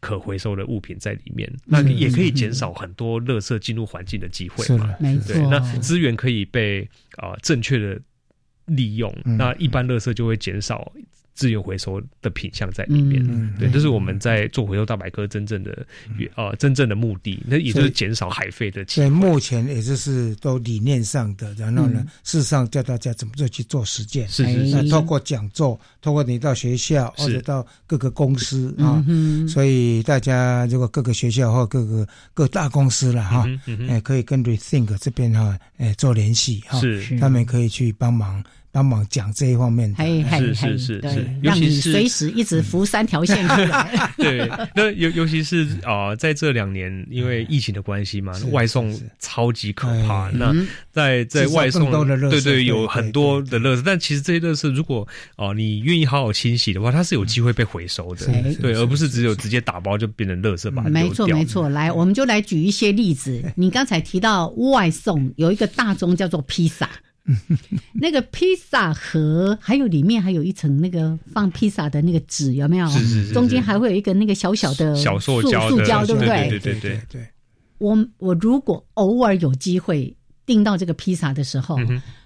可回收的物品在里面，那也可以减少很多垃圾进入环境的机会嘛。没错，那资源可以被啊正确的利用，那一般垃圾就会减少。资源回收的品相在里面，对，这是我们在做回收大百科真正的呃真正的目的，那也就是减少海废的。对，目前也就是都理念上的，然后呢，事实上教大家怎么做去做实践。是是是。那透过讲座，透过你到学校或者到各个公司啊，所以大家如果各个学校或各个各大公司了哈，哎，可以跟 Rethink 这边哈，哎，做联系哈，是，他们可以去帮忙。帮忙讲这一方面的，是是是是，让你随时一直浮三条线出来。对，那尤尤其是啊，在这两年因为疫情的关系嘛，外送超级可怕。那在在外送，对对，有很多的乐色，但其实这些乐色如果哦你愿意好好清洗的话，它是有机会被回收的，对，而不是只有直接打包就变成乐色把它没错没错，来，我们就来举一些例子。你刚才提到外送有一个大宗叫做披萨。那个披萨盒，还有里面还有一层那个放披萨的那个纸，有没有？是是是。中间还会有一个那个小小的小塑胶，塑胶对不对？对对对对。我我如果偶尔有机会订到这个披萨的时候，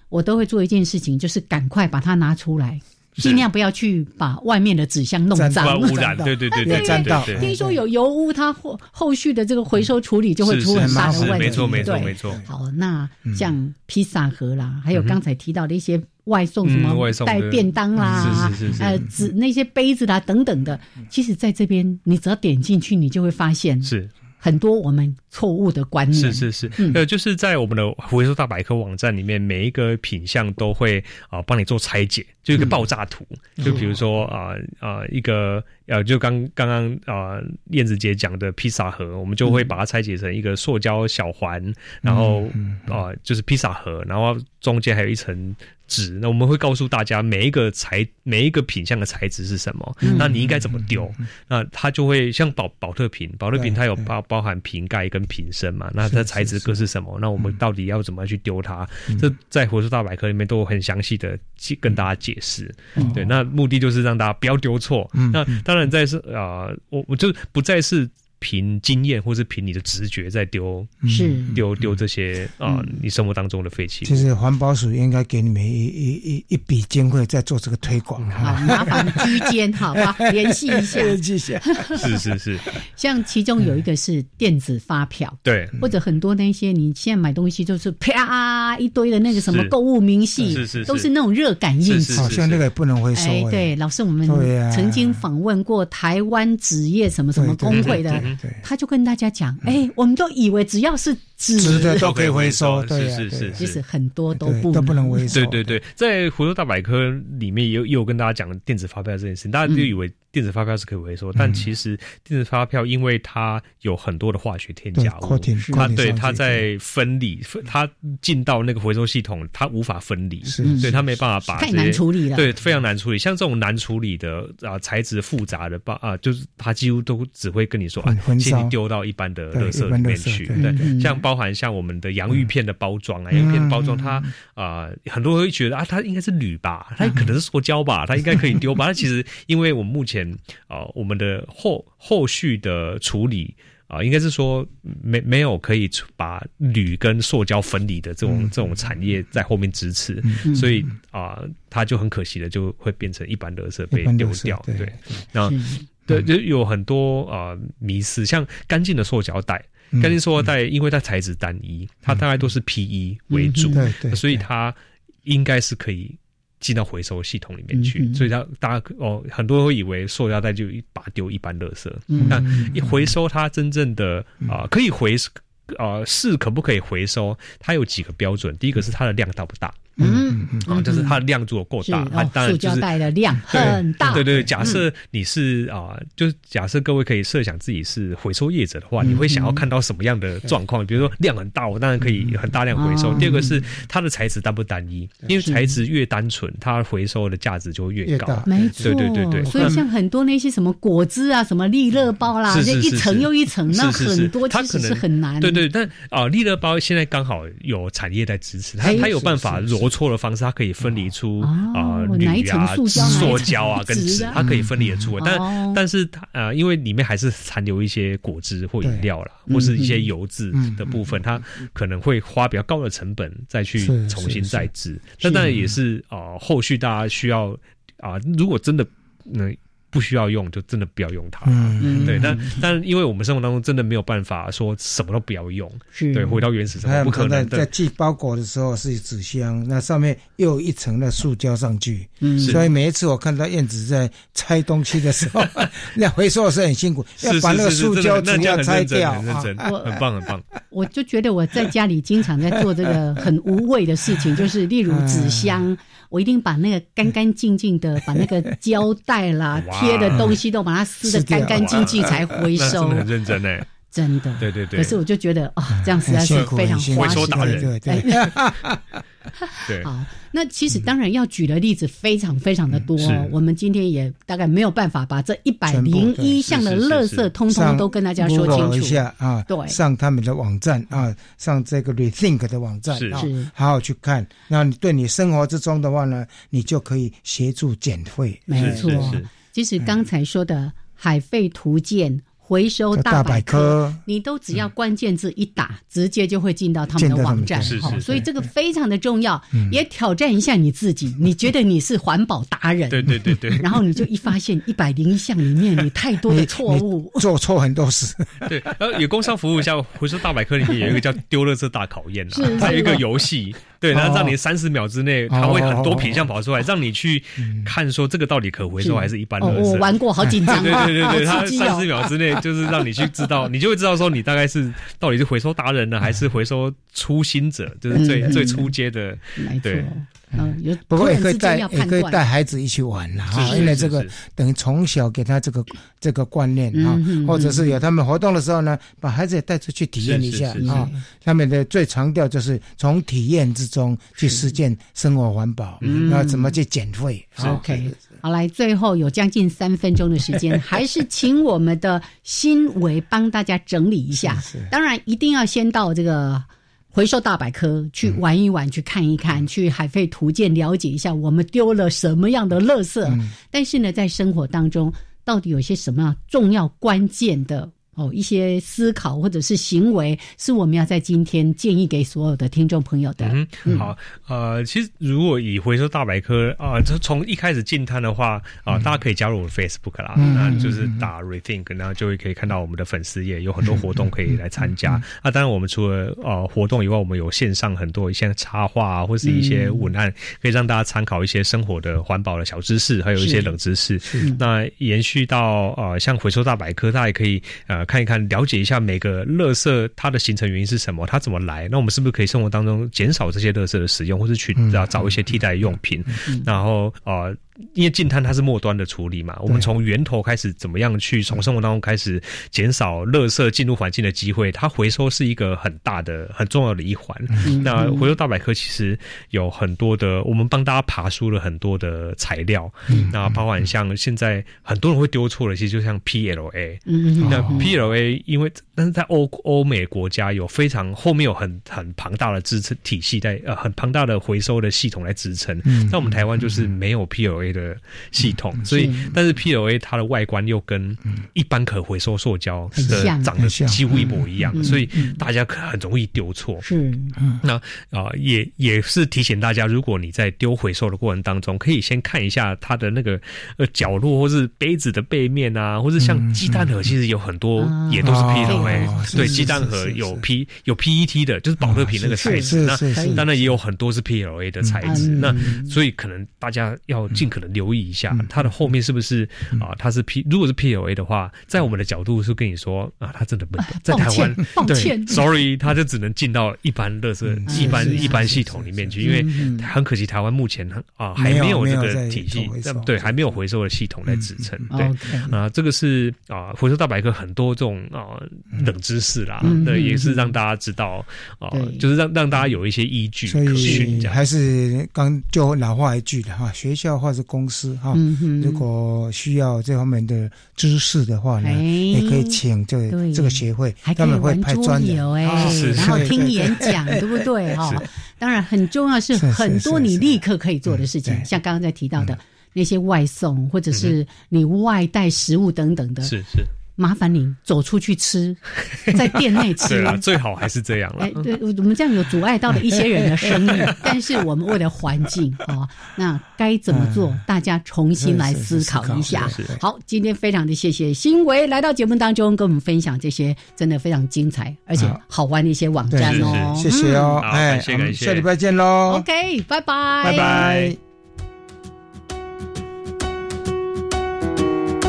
我都会做一件事情，就是赶快把它拿出来。尽量不要去把外面的纸箱弄脏，污染。对对对对。听说有油污，它后后续的这个回收处理就会出很大的问题。没错没错没错。好，那像披萨盒啦，还有刚才提到的一些外送什么带便当啦，呃，纸那些杯子啦等等的，其实在这边你只要点进去，你就会发现是。很多我们错误的观念。是是是，呃，就是在我们的回收大百科网站里面，每一个品相都会啊帮你做拆解，就一个爆炸图，就比如说啊啊一个呃，就刚刚刚啊燕子姐讲的披萨盒，我们就会把它拆解成一个塑胶小环，然后啊就是披萨盒，然后中间还有一层。纸，那我们会告诉大家每一个材每一个品相的材质是什么，那你应该怎么丢？那它就会像保保特瓶，保特瓶它有包包含瓶盖跟瓶身嘛，那它材质各是什么？那我们到底要怎么去丢它？这在回收大百科里面都有很详细的去跟大家解释。对，那目的就是让大家不要丢错。那当然在是啊，我我就不再是。凭经验，或是凭你的直觉在丢，是。丢丢这些啊，你生活当中的废弃。其实环保署应该给你们一一一一笔经费在做这个推广。好，麻烦居间，好吧，联系一下，联系一下。是是是，像其中有一个是电子发票，对，或者很多那些你现在买东西就是啪一堆的那个什么购物明细，是是，都是那种热感应纸，好像那个也不能回收。哎，对，老师，我们曾经访问过台湾纸业什么什么工会的。他就跟大家讲，哎，我们都以为只要是纸的都可以回收，是是是，其实很多都不都不能回收。对对对，在回收大百科里面也有也有跟大家讲电子发票这件事情，大家就以为。电子发票是可以回收，但其实电子发票因为它有很多的化学添加物，它对它在分离，它进到那个回收系统，它无法分离，所以它没办法把太难处理了，对非常难处理。像这种难处理的啊材质复杂的包啊，就是它几乎都只会跟你说啊，请你丢到一般的垃圾里面去。对，像包包含像我们的洋芋片的包装啊，洋芋片的包装，它啊，很多人会觉得啊，它应该是铝吧，它可能是塑胶吧，它应该可以丢吧。它其实，因为我们目前啊，我们的后后续的处理啊，应该是说没没有可以把铝跟塑胶分离的这种这种产业在后面支持，所以啊，它就很可惜的就会变成一般垃圾被丢掉。对，那对就有很多啊迷思，像干净的塑胶袋。干净塑料袋，因为它材质单一，它大概都是 PE 为主，所以它应该是可以进到回收系统里面去。所以它大家哦，很多人会以为塑料袋就一把丢一般垃圾，那一回收它真正的啊可以回啊是可不可以回收？它有几个标准，第一个是它的量大不大。嗯，啊，就是它的量如果够大，它当然塑胶袋的量很大。对对，假设你是啊，就是假设各位可以设想自己是回收业者的话，你会想要看到什么样的状况？比如说量很大，我当然可以很大量回收。第二个是它的材质单不单一，因为材质越单纯，它回收的价值就越高。没错，对对对对。所以像很多那些什么果汁啊，什么利乐包啦，就一层又一层，那很多其实是很难。对对，但啊，利乐包现在刚好有产业在支持它，它有办法揉。错的方式，它可以分离出啊铝啊、塑胶啊跟纸，它可以分离得出。但但是它呃，因为里面还是残留一些果汁或饮料啦，或是一些油渍的部分，它可能会花比较高的成本再去重新再制。那当然也是啊，后续大家需要啊，如果真的那。不需要用就真的不要用它，嗯，对，但但因为我们生活当中真的没有办法说什么都不要用，对，回到原始生活不可能。在寄包裹的时候是纸箱，那上面又有一层的塑胶上去，嗯，所以每一次我看到燕子在拆东西的时候，那回收是很辛苦，要把那个塑胶纸要拆掉，很很棒很棒。我就觉得我在家里经常在做这个很无谓的事情，就是例如纸箱。我一定把那个干干净净的，把那个胶带啦、贴的东西都把它撕的干干净净才回收。很认真哎，真的。对对对。可是我就觉得啊，这样实在是非常花时间。对。好，那其实当然要举的例子非常非常的多，我们今天也大概没有办法把这一百零一项的垃圾通通都跟大家说清楚一下啊。对，上他们的网站啊，上这个 Rethink 的网站啊，好好去看。那你对你生活之中的话呢，你就可以协助减废。没错，其实刚才说的海废图鉴。回收大百科，你都只要关键字一打，直接就会进到他们的网站。哈，所以这个非常的重要，也挑战一下你自己。你觉得你是环保达人？对对对对。然后你就一发现一百零一项里面，你太多的错误，做错很多事。对，然后有工商服务，一下回收大百科里面有一个叫丢了这大考验啊，还有一个游戏。对，然后让你三十秒之内，它会很多品相跑出来，让你去看说这个到底可回收还是一般的。我玩过，好紧张。对对对对，它三十秒之内就是让你去知道，你就会知道说你大概是到底是回收达人呢，还是回收初心者，就是最最初阶的。对。嗯，不过也可以带，也可以带孩子一起玩啦，哈，因为这个等于从小给他这个这个观念啊，或者是有他们活动的时候呢，把孩子也带出去体验一下啊。他们的最强调就是从体验之中去实践生活环保，那怎么去减废？OK，好，来最后有将近三分钟的时间，还是请我们的新维帮大家整理一下。当然，一定要先到这个。回收大百科去玩一玩，去看一看，去海费图鉴了解一下，我们丢了什么样的垃圾。但是呢，在生活当中，到底有些什么样重要关键的？哦，一些思考或者是行为，是我们要在今天建议给所有的听众朋友的。嗯，好，呃，其实如果以回收大百科啊，就从一开始进摊的话啊，大家可以加入我们 Facebook 啦，那就是打 Rethink，然后就会可以看到我们的粉丝页有很多活动可以来参加。啊，当然我们除了呃活动以外，我们有线上很多一些插画啊，或是一些文案，可以让大家参考一些生活的环保的小知识，还有一些冷知识。那延续到呃，像回收大百科，大家也可以呃。看一看，了解一下每个垃圾它的形成原因是什么，它怎么来？那我们是不是可以生活当中减少这些垃圾的使用，或是去找找一些替代用品？然后呃，因为净碳它是末端的处理嘛，我们从源头开始怎么样去从生活当中开始减少垃圾进入环境的机会，它回收是一个很大的很重要的一环。那回收大百科其实有很多的，我们帮大家爬梳了很多的材料，那包含像现在很多人会丢错了，其实就像 PLA，那 PLA 因为但是在欧欧美国家有非常后面有很很庞大的支撑体系在呃很庞大的回收的系统来支撑，那我们台湾就是没有 PLA。的系统，所以但是 PLA 它的外观又跟一般可回收塑胶的长得几乎一模一样，所以大家可很容易丢错。是，那啊也也是提醒大家，如果你在丢回收的过程当中，可以先看一下它的那个呃角落，或是杯子的背面啊，或是像鸡蛋盒，其实有很多也都是 PLA。对，鸡蛋盒有 P 有 PET 的，就是保乐瓶那个材质。那当然也有很多是 PLA 的材质。那所以可能大家要尽。可能留意一下，它的后面是不是啊？它是 P，如果是 PLA 的话，在我们的角度是跟你说啊，它真的不能在台湾。对，Sorry，它就只能进到一般乐色、一般一般系统里面去，因为很可惜，台湾目前啊还没有这个体系，对，还没有回收的系统来支撑。对啊，这个是啊，回收大百科很多这种啊冷知识啦，那，也是让大家知道啊，就是让让大家有一些依据可循。还是刚就老话一句的哈，学校或者。公司哈，如果需要这方面的知识的话呢，也可以请这这个协会，他们会派专人。哎，然后听演讲，对不对哈？当然很重要是很多你立刻可以做的事情，像刚刚在提到的那些外送或者是你外带食物等等的，是是。麻烦你走出去吃，在店内吃。对啊，最好还是这样了。哎，对，我们这样有阻碍到了一些人的生意，但是我们为了环境啊，那该怎么做？大家重新来思考一下。好，今天非常的谢谢新维来到节目当中，跟我们分享这些真的非常精彩而且好玩的一些网站哦。谢谢哦，哎，感谢感谢，下礼拜见喽。OK，拜拜，拜拜。